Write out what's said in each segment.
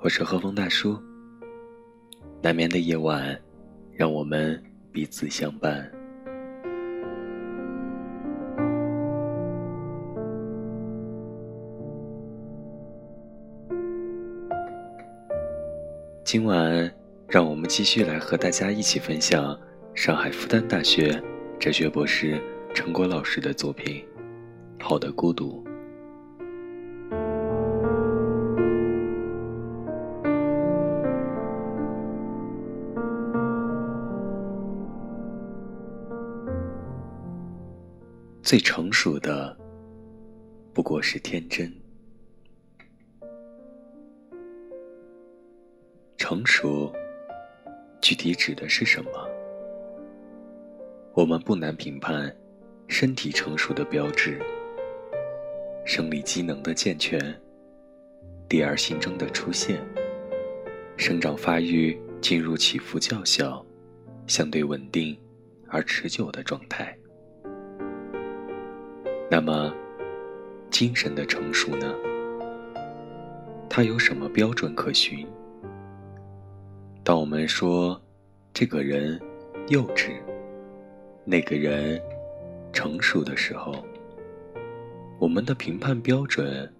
我是和风大叔。难眠的夜晚，让我们彼此相伴。今晚，让我们继续来和大家一起分享上海复旦大学哲学博士陈果老师的作品《好的孤独》。最成熟的，不过是天真。成熟，具体指的是什么？我们不难评判，身体成熟的标志：生理机能的健全，第二性征的出现，生长发育进入起伏较小、相对稳定而持久的状态。那么，精神的成熟呢？它有什么标准可循？当我们说这个人幼稚，那个人成熟的时候，我们的评判标准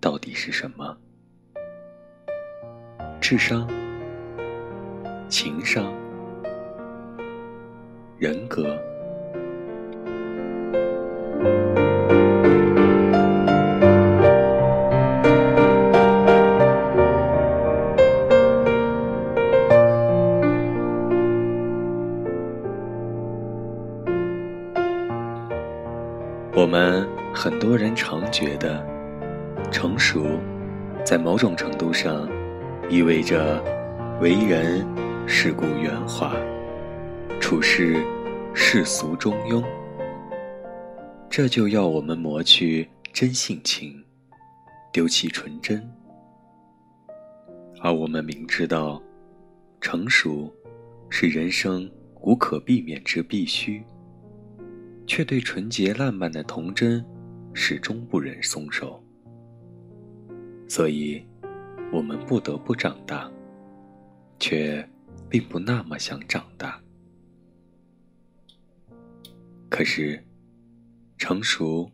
到底是什么？智商、情商、人格？我们很多人常觉得，成熟，在某种程度上，意味着为人世故圆滑，处事世俗中庸。这就要我们磨去真性情，丢弃纯真。而我们明知道，成熟是人生无可避免之必须，却对纯洁烂漫的童真始终不忍松手。所以，我们不得不长大，却并不那么想长大。可是。成熟，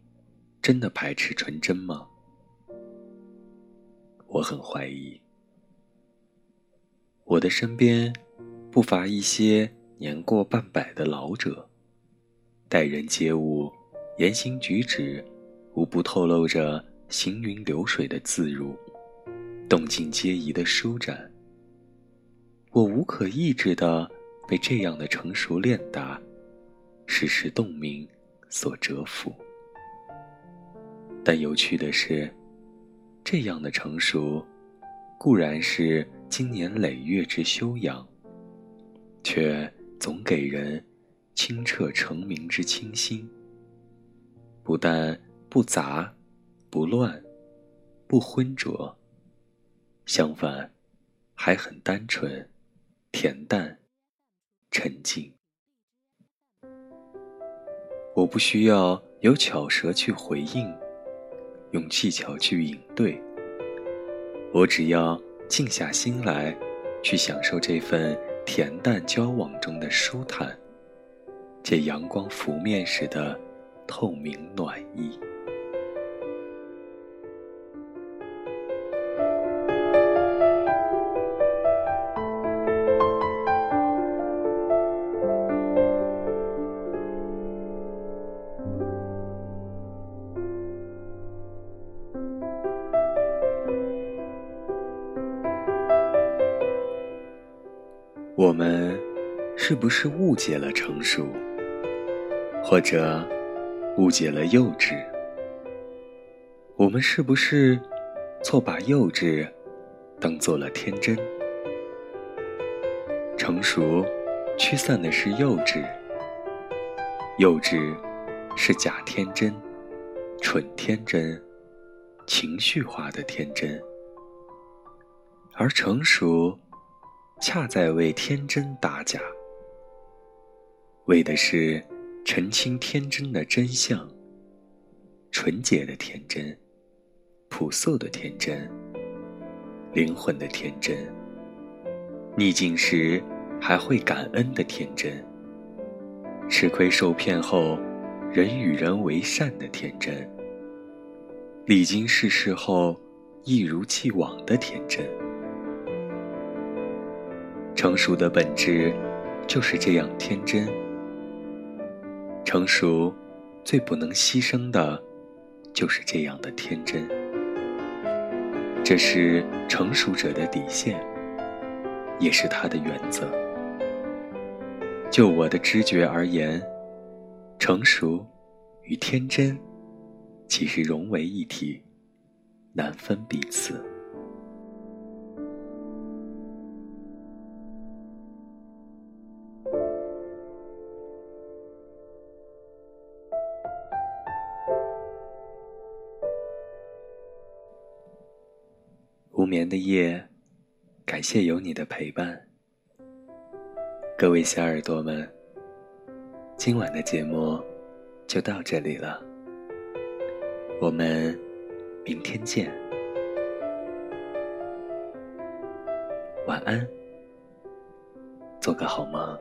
真的排斥纯真吗？我很怀疑。我的身边，不乏一些年过半百的老者，待人接物、言行举止，无不透露着行云流水的自如，动静皆宜的舒展。我无可抑制的被这样的成熟练达，时时动明。所折服，但有趣的是，这样的成熟，固然是经年累月之修养，却总给人清澈澄明之清新。不但不杂、不乱、不浑浊，相反，还很单纯、恬淡、沉静。我不需要有巧舌去回应，用技巧去应对。我只要静下心来，去享受这份恬淡交往中的舒坦，借阳光拂面时的透明暖意。我们是不是误解了成熟，或者误解了幼稚？我们是不是错把幼稚当做了天真？成熟驱散的是幼稚，幼稚是假天真、蠢天真、情绪化的天真，而成熟。恰在为天真打假，为的是澄清天真的真相。纯洁的天真，朴素的天真，灵魂的天真，逆境时还会感恩的天真，吃亏受骗后人与人为善的天真，历经世事后一如既往的天真。成熟的本质就是这样天真。成熟，最不能牺牲的，就是这样的天真。这是成熟者的底线，也是他的原则。就我的知觉而言，成熟与天真，其实融为一体，难分彼此。无眠的夜，感谢有你的陪伴。各位小耳朵们，今晚的节目就到这里了，我们明天见，晚安，做个好梦。